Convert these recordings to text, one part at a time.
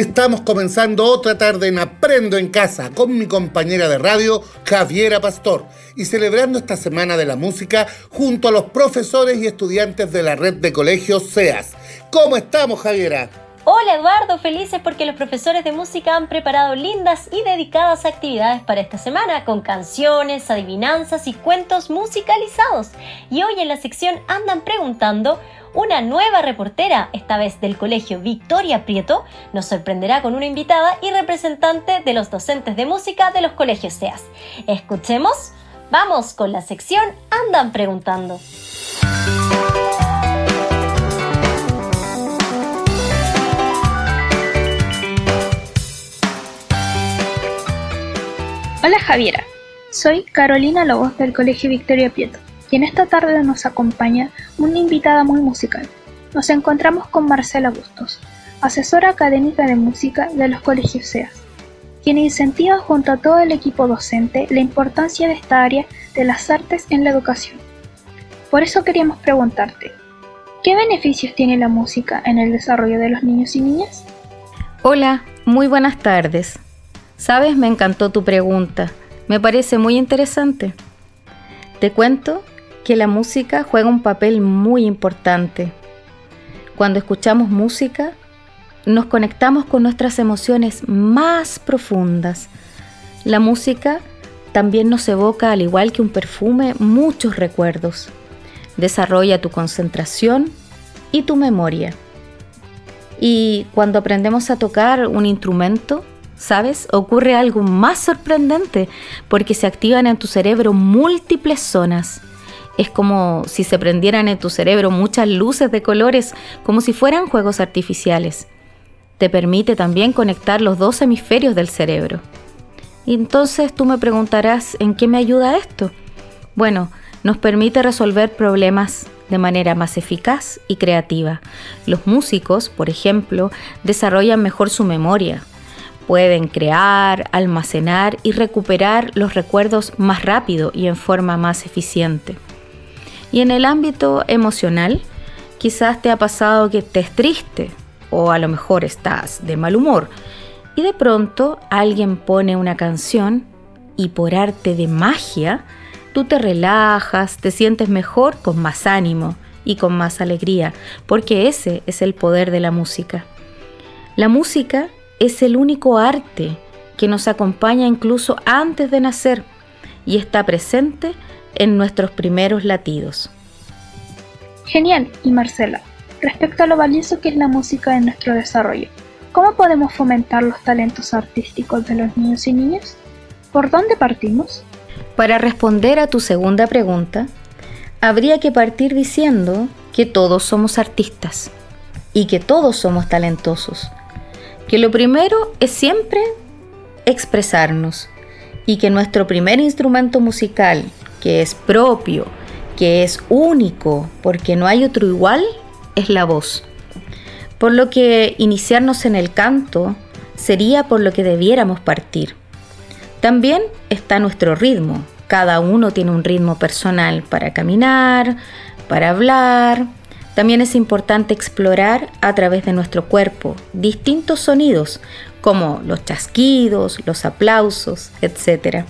Estamos comenzando otra tarde en Aprendo en Casa con mi compañera de radio, Javiera Pastor, y celebrando esta Semana de la Música junto a los profesores y estudiantes de la red de colegios SEAS. ¿Cómo estamos, Javiera? Hola Eduardo, felices porque los profesores de música han preparado lindas y dedicadas actividades para esta semana con canciones, adivinanzas y cuentos musicalizados. Y hoy en la sección andan preguntando, una nueva reportera, esta vez del Colegio Victoria Prieto, nos sorprenderá con una invitada y representante de los docentes de música de los colegios SEAS. Escuchemos, vamos con la sección Andan preguntando. Hola Javiera, soy Carolina Lobos del Colegio Victoria Prieto y en esta tarde nos acompaña una invitada muy musical. Nos encontramos con Marcela Bustos, asesora académica de música de los colegios SEAS, quien incentiva junto a todo el equipo docente la importancia de esta área de las artes en la educación. Por eso queríamos preguntarte, ¿qué beneficios tiene la música en el desarrollo de los niños y niñas? Hola, muy buenas tardes. Sabes, me encantó tu pregunta. Me parece muy interesante. Te cuento que la música juega un papel muy importante. Cuando escuchamos música, nos conectamos con nuestras emociones más profundas. La música también nos evoca, al igual que un perfume, muchos recuerdos. Desarrolla tu concentración y tu memoria. Y cuando aprendemos a tocar un instrumento, ¿sabes? Ocurre algo más sorprendente porque se activan en tu cerebro múltiples zonas. Es como si se prendieran en tu cerebro muchas luces de colores, como si fueran juegos artificiales. Te permite también conectar los dos hemisferios del cerebro. Y entonces tú me preguntarás, ¿en qué me ayuda esto? Bueno, nos permite resolver problemas de manera más eficaz y creativa. Los músicos, por ejemplo, desarrollan mejor su memoria, pueden crear, almacenar y recuperar los recuerdos más rápido y en forma más eficiente. Y en el ámbito emocional, quizás te ha pasado que estés triste o a lo mejor estás de mal humor y de pronto alguien pone una canción y por arte de magia tú te relajas, te sientes mejor con más ánimo y con más alegría, porque ese es el poder de la música. La música es el único arte que nos acompaña incluso antes de nacer y está presente en nuestros primeros latidos. Genial, y Marcela, respecto a lo valioso que es la música en nuestro desarrollo, ¿cómo podemos fomentar los talentos artísticos de los niños y niñas? ¿Por dónde partimos? Para responder a tu segunda pregunta, habría que partir diciendo que todos somos artistas y que todos somos talentosos que lo primero es siempre expresarnos y que nuestro primer instrumento musical, que es propio, que es único, porque no hay otro igual, es la voz. Por lo que iniciarnos en el canto sería por lo que debiéramos partir. También está nuestro ritmo. Cada uno tiene un ritmo personal para caminar, para hablar, también es importante explorar a través de nuestro cuerpo distintos sonidos, como los chasquidos, los aplausos, etc.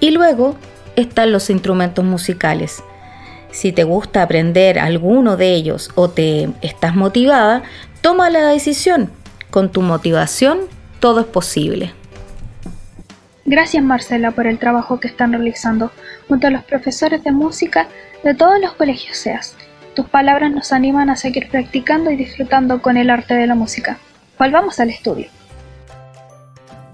Y luego están los instrumentos musicales. Si te gusta aprender alguno de ellos o te estás motivada, toma la decisión. Con tu motivación todo es posible. Gracias Marcela por el trabajo que están realizando junto a los profesores de música de todos los colegios SEAS. Tus palabras nos animan a seguir practicando y disfrutando con el arte de la música. Volvamos al estudio.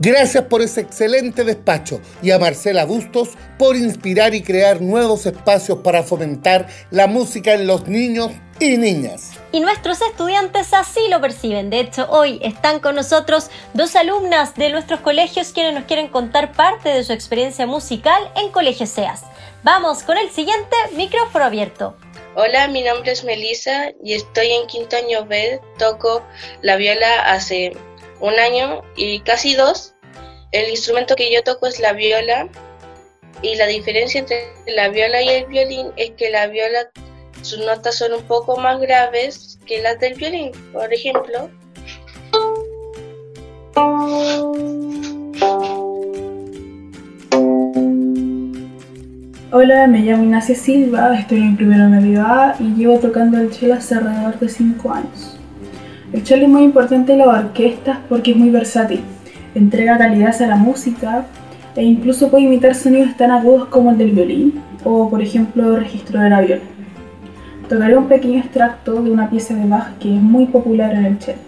Gracias por ese excelente despacho y a Marcela Bustos por inspirar y crear nuevos espacios para fomentar la música en los niños y niñas. Y nuestros estudiantes así lo perciben. De hecho, hoy están con nosotros dos alumnas de nuestros colegios quienes nos quieren contar parte de su experiencia musical en Colegio SEAS. Vamos con el siguiente micrófono abierto. Hola, mi nombre es Melissa y estoy en quinto año B. Toco la viola hace un año y casi dos. El instrumento que yo toco es la viola y la diferencia entre la viola y el violín es que la viola sus notas son un poco más graves que las del violín. Por ejemplo, Hola, me llamo Ignacia Silva, estoy en primero medio A y llevo tocando el cello hace alrededor de 5 años. El cello es muy importante en las orquestas porque es muy versátil, entrega calidad a la música e incluso puede imitar sonidos tan agudos como el del violín o por ejemplo el registro de la viola. Tocaré un pequeño extracto de una pieza de Bach que es muy popular en el cello.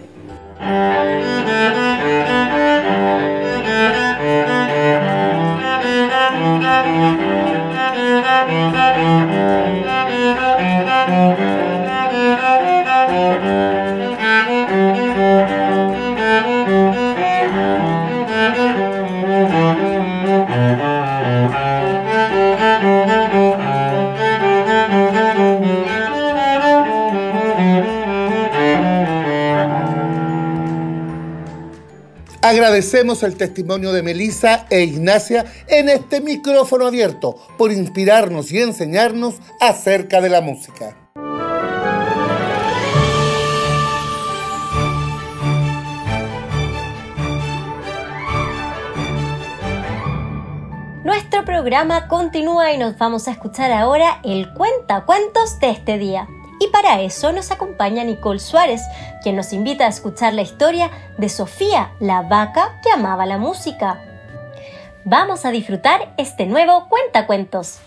Agradecemos el testimonio de Melisa e Ignacia en este micrófono abierto por inspirarnos y enseñarnos acerca de la música. Nuestro programa continúa y nos vamos a escuchar ahora el cuentacuentos de este día. Y para eso nos acompaña Nicole Suárez, quien nos invita a escuchar la historia de Sofía, la vaca que amaba la música. Vamos a disfrutar este nuevo cuentacuentos.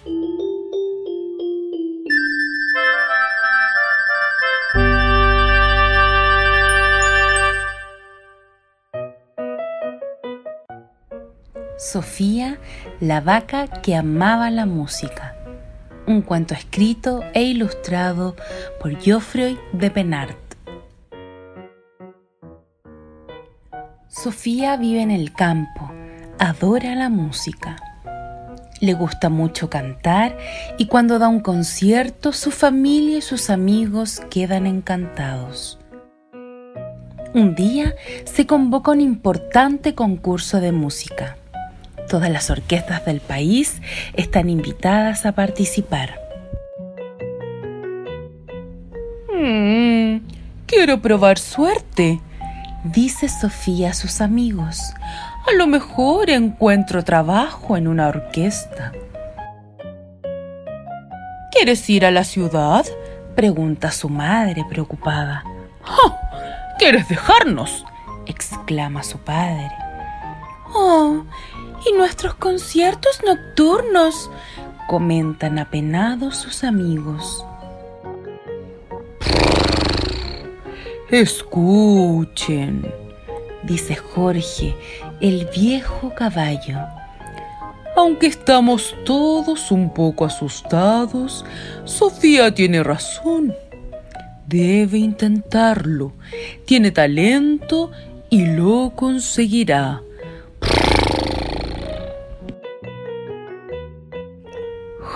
Sofía, la vaca que amaba la música un cuento escrito e ilustrado por Geoffroy de Penart. Sofía vive en el campo, adora la música. Le gusta mucho cantar y cuando da un concierto su familia y sus amigos quedan encantados. Un día se convoca un importante concurso de música. Todas las orquestas del país están invitadas a participar. Mm, quiero probar suerte, dice Sofía a sus amigos. A lo mejor encuentro trabajo en una orquesta. ¿Quieres ir a la ciudad? pregunta su madre preocupada. ¿Quieres dejarnos? exclama su padre. Oh, ¿Y nuestros conciertos nocturnos? comentan apenados sus amigos. Escuchen, dice Jorge, el viejo caballo. Aunque estamos todos un poco asustados, Sofía tiene razón. Debe intentarlo. Tiene talento y lo conseguirá.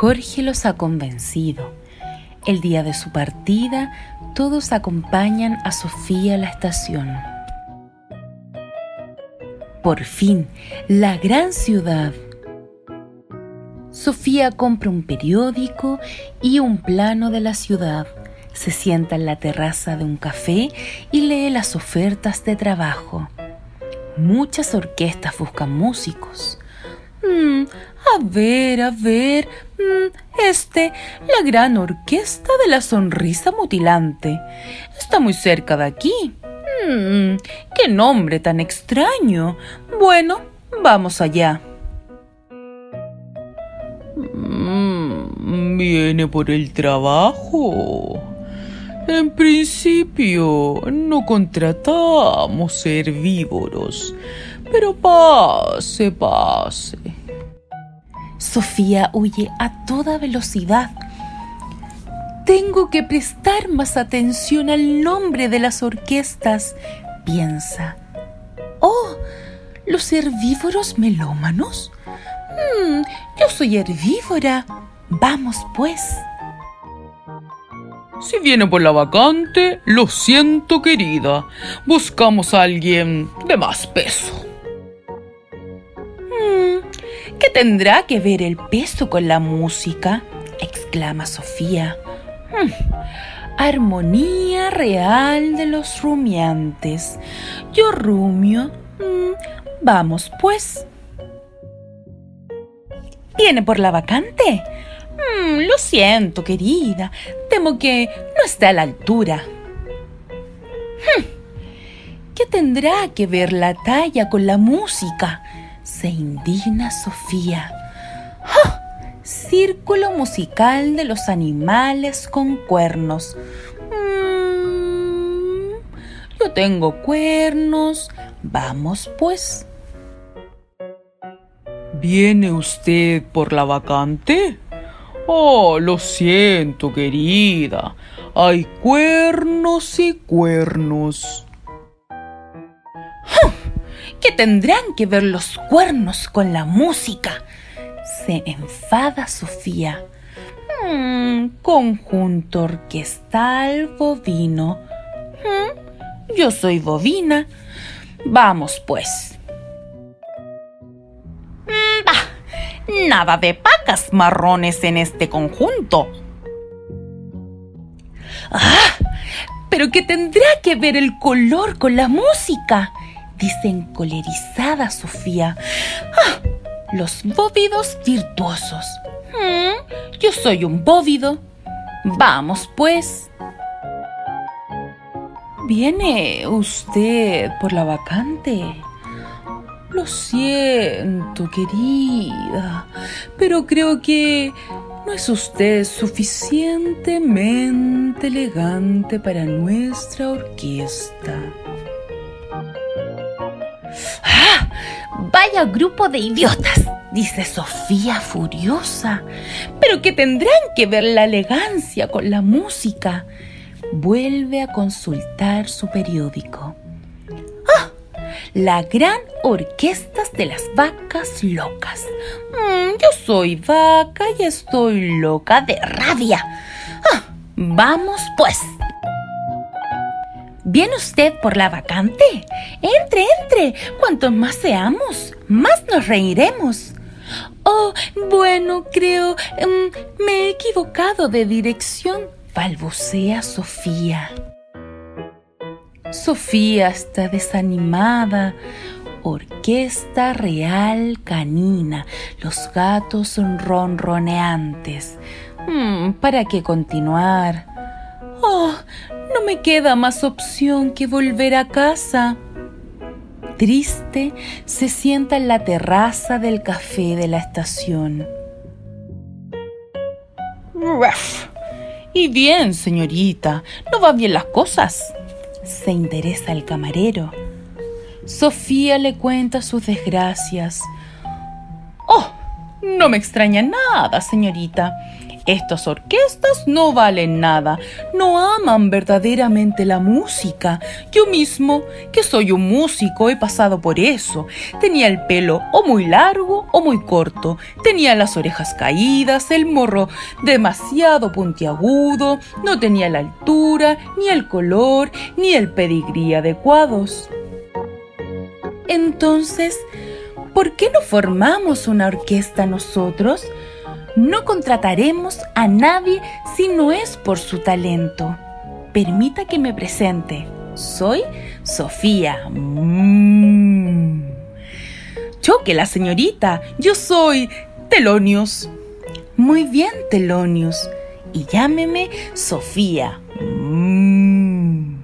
Jorge los ha convencido. El día de su partida, todos acompañan a Sofía a la estación. Por fin, la gran ciudad. Sofía compra un periódico y un plano de la ciudad. Se sienta en la terraza de un café y lee las ofertas de trabajo. Muchas orquestas buscan músicos. Mm, a ver, a ver. Mm, este, la gran orquesta de la sonrisa mutilante. Está muy cerca de aquí. Mm, ¡Qué nombre tan extraño! Bueno, vamos allá. viene por el trabajo. En principio, no contratamos herbívoros. Pero pase, pase. Sofía huye a toda velocidad. Tengo que prestar más atención al nombre de las orquestas, piensa. Oh, los herbívoros melómanos. Hmm, yo soy herbívora. Vamos, pues. Si viene por la vacante, lo siento, querida. Buscamos a alguien de más peso. ¿Qué tendrá que ver el peso con la música? exclama Sofía. Hmm, armonía real de los rumiantes. Yo rumio, Mm, vamos, pues. ¿Viene por la vacante? Mm, lo siento, querida. Temo que no está a la altura. Hmm, ¿Qué tendrá que ver la talla con la música? Se indigna Sofía. ¡Ah! Círculo musical de los animales con cuernos. Mm, yo tengo cuernos. Vamos, pues. ¿Viene usted por la vacante? Oh, lo siento, querida. Hay cuernos y cuernos. ¿Qué tendrán que ver los cuernos con la música? Se enfada Sofía. Mm, conjunto orquestal bovino. Mm, yo soy bovina. Vamos, pues. Bah, nada de pacas marrones en este conjunto. ¡Ah! ¿Pero qué tendrá que ver el color con la música? Dice encolerizada Sofía. ¡Ah! Los bóvidos virtuosos. Mm, yo soy un bóvido. Vamos, pues. ¿Viene usted por la vacante? Lo siento, querida, pero creo que no es usted suficientemente elegante para nuestra orquesta. Vaya grupo de idiotas, dice Sofía furiosa. Pero ¿qué tendrán que ver la elegancia con la música? Vuelve a consultar su periódico. ¡Ah! La gran orquesta de las vacas locas. Mm, yo soy vaca y estoy loca de rabia. ¡Ah! Vamos pues. ¿Viene usted por la vacante? Entre, entre. Cuantos más seamos, más nos reiremos. Oh, bueno, creo... em, me he equivocado de dirección, balbucea Sofía. Sofía está desanimada. Orquesta Real Canina. Los gatos ronroneantes. Mm, ¿Para qué continuar? Oh, no me queda más opción que volver a casa. Triste, se sienta en la terraza del café de la estación. Ruff. Y bien, señorita, ¿no van bien las cosas? Se interesa el camarero. Sofía le cuenta sus desgracias. Oh, no me extraña nada, señorita. Estas orquestas no valen nada, no aman verdaderamente la música. Yo mismo, que soy un músico, he pasado por eso. Tenía el pelo o muy largo o muy corto, tenía las orejas caídas, el morro demasiado puntiagudo, no tenía la altura, ni el color, ni el pedigrí adecuados. Entonces, ¿por qué no formamos una orquesta nosotros? No contrataremos a nadie si no es por su talento. Permita que me presente. Soy Sofía. Mm. Choque la señorita. Yo soy Telonius. Muy bien, Telonius. Y llámeme Sofía. Mm.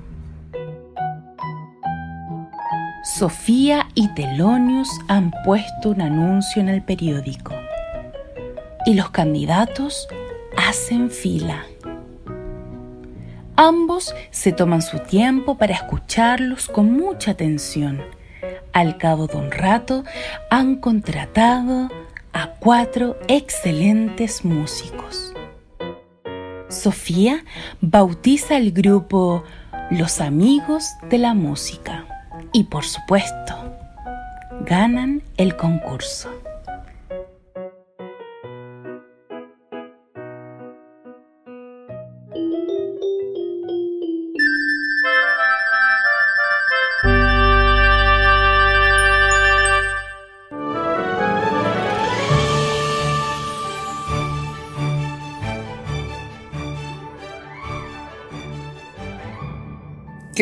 Sofía y Telonius han puesto un anuncio en el periódico y los candidatos hacen fila. Ambos se toman su tiempo para escucharlos con mucha atención. Al cabo de un rato han contratado a cuatro excelentes músicos. Sofía bautiza el grupo Los Amigos de la Música y por supuesto ganan el concurso.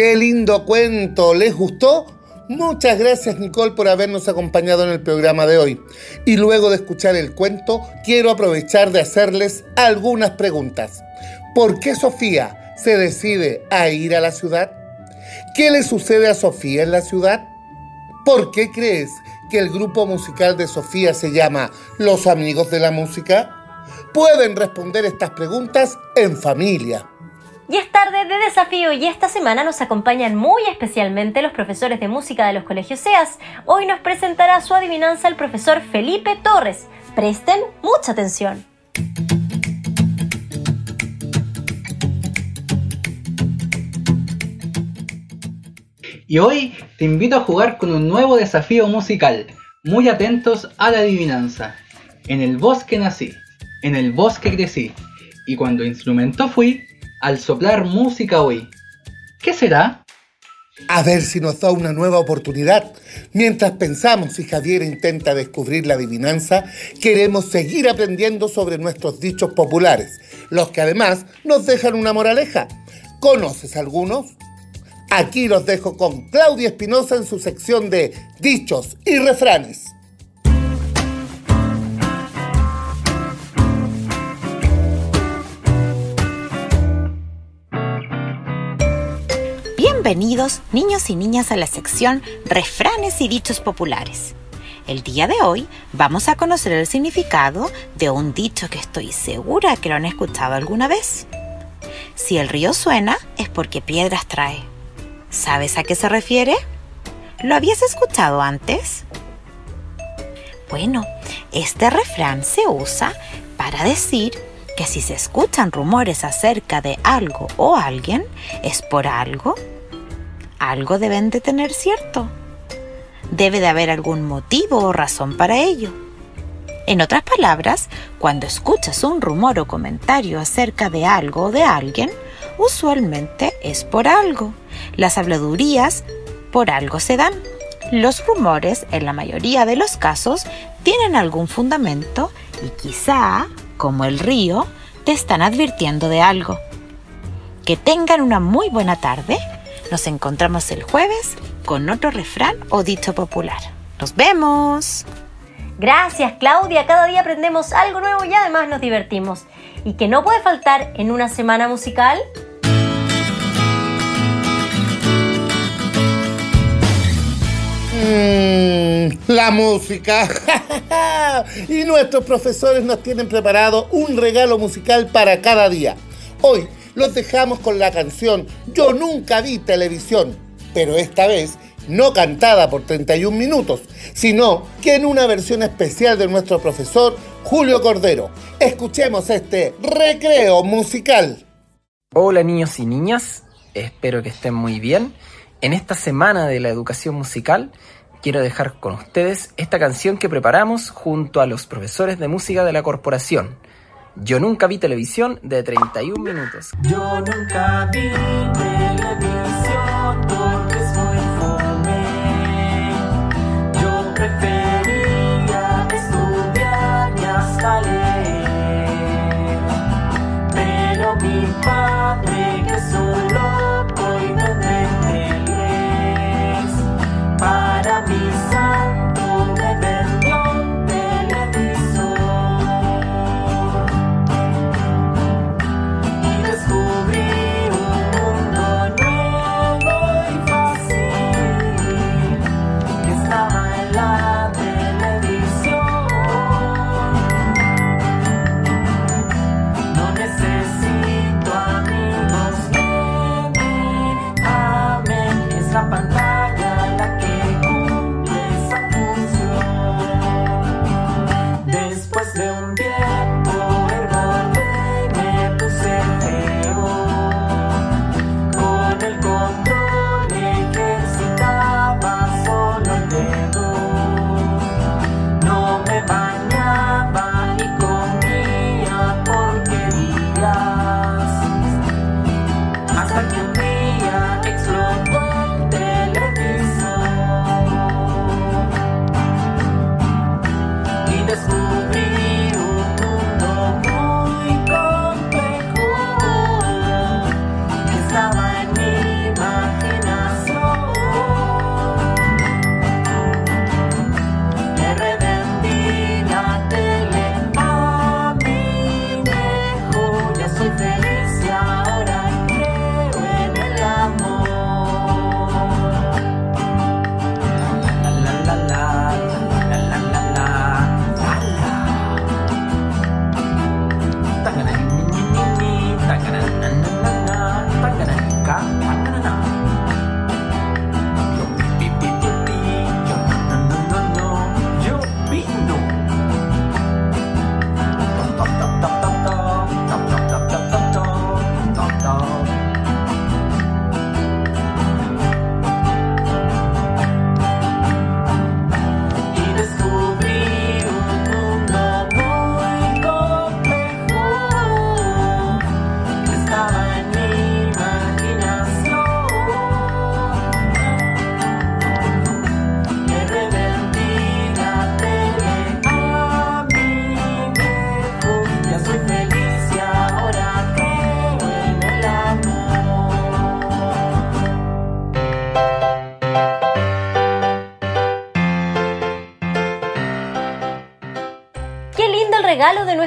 Qué lindo cuento, ¿les gustó? Muchas gracias Nicole por habernos acompañado en el programa de hoy. Y luego de escuchar el cuento, quiero aprovechar de hacerles algunas preguntas. ¿Por qué Sofía se decide a ir a la ciudad? ¿Qué le sucede a Sofía en la ciudad? ¿Por qué crees que el grupo musical de Sofía se llama Los Amigos de la Música? Pueden responder estas preguntas en familia. Y es tarde de desafío y esta semana nos acompañan muy especialmente los profesores de música de los colegios SEAS. Hoy nos presentará su adivinanza el profesor Felipe Torres. Presten mucha atención. Y hoy te invito a jugar con un nuevo desafío musical. Muy atentos a la adivinanza. En el bosque nací, en el bosque crecí, y cuando instrumento fui, al soplar música hoy. ¿Qué será? A ver si nos da una nueva oportunidad. Mientras pensamos y Javier intenta descubrir la adivinanza, queremos seguir aprendiendo sobre nuestros dichos populares, los que además nos dejan una moraleja. ¿Conoces algunos? Aquí los dejo con Claudia Espinosa en su sección de Dichos y Refranes. Bienvenidos niños y niñas a la sección Refranes y Dichos Populares. El día de hoy vamos a conocer el significado de un dicho que estoy segura que lo han escuchado alguna vez. Si el río suena es porque piedras trae. ¿Sabes a qué se refiere? ¿Lo habías escuchado antes? Bueno, este refrán se usa para decir que si se escuchan rumores acerca de algo o alguien, es por algo algo deben de tener cierto. Debe de haber algún motivo o razón para ello. En otras palabras, cuando escuchas un rumor o comentario acerca de algo o de alguien, usualmente es por algo. Las habladurías por algo se dan. Los rumores, en la mayoría de los casos, tienen algún fundamento y quizá, como el río, te están advirtiendo de algo. Que tengan una muy buena tarde nos encontramos el jueves con otro refrán o dicho popular. ¡Nos vemos! Gracias Claudia, cada día aprendemos algo nuevo y además nos divertimos. ¿Y que no puede faltar en una semana musical? Mmm, la música. y nuestros profesores nos tienen preparado un regalo musical para cada día. Hoy los dejamos con la canción Yo nunca vi televisión, pero esta vez no cantada por 31 minutos, sino que en una versión especial de nuestro profesor Julio Cordero. Escuchemos este recreo musical. Hola niños y niñas, espero que estén muy bien. En esta semana de la educación musical quiero dejar con ustedes esta canción que preparamos junto a los profesores de música de la corporación. Yo nunca vi televisión de 31 minutos. Yo nunca vi televisión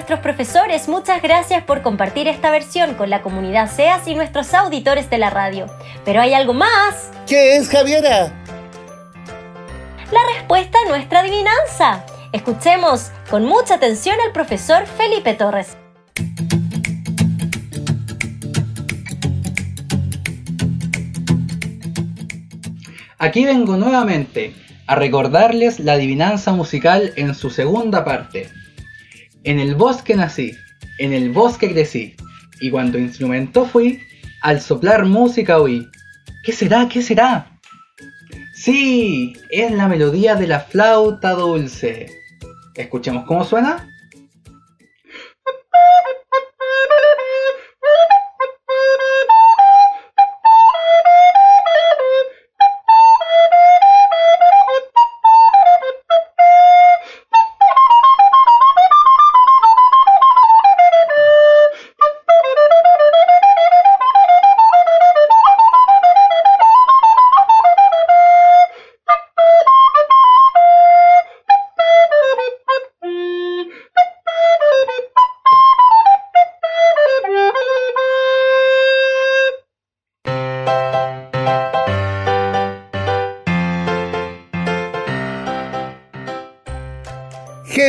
nuestros profesores. Muchas gracias por compartir esta versión con la comunidad SEAS y nuestros auditores de la radio. Pero hay algo más. ¿Qué es, Javiera? La respuesta a nuestra adivinanza. Escuchemos con mucha atención al profesor Felipe Torres. Aquí vengo nuevamente a recordarles la adivinanza musical en su segunda parte. En el bosque nací, en el bosque crecí, y cuando instrumento fui, al soplar música oí. ¿Qué será? ¿Qué será? Sí, es la melodía de la flauta dulce. Escuchemos cómo suena.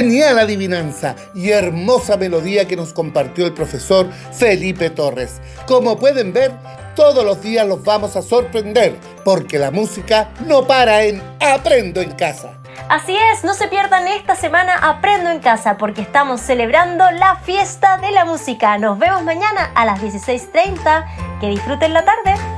Genial adivinanza y hermosa melodía que nos compartió el profesor Felipe Torres. Como pueden ver, todos los días los vamos a sorprender, porque la música no para en Aprendo en Casa. Así es, no se pierdan esta semana Aprendo en Casa porque estamos celebrando la fiesta de la música. Nos vemos mañana a las 16.30. Que disfruten la tarde.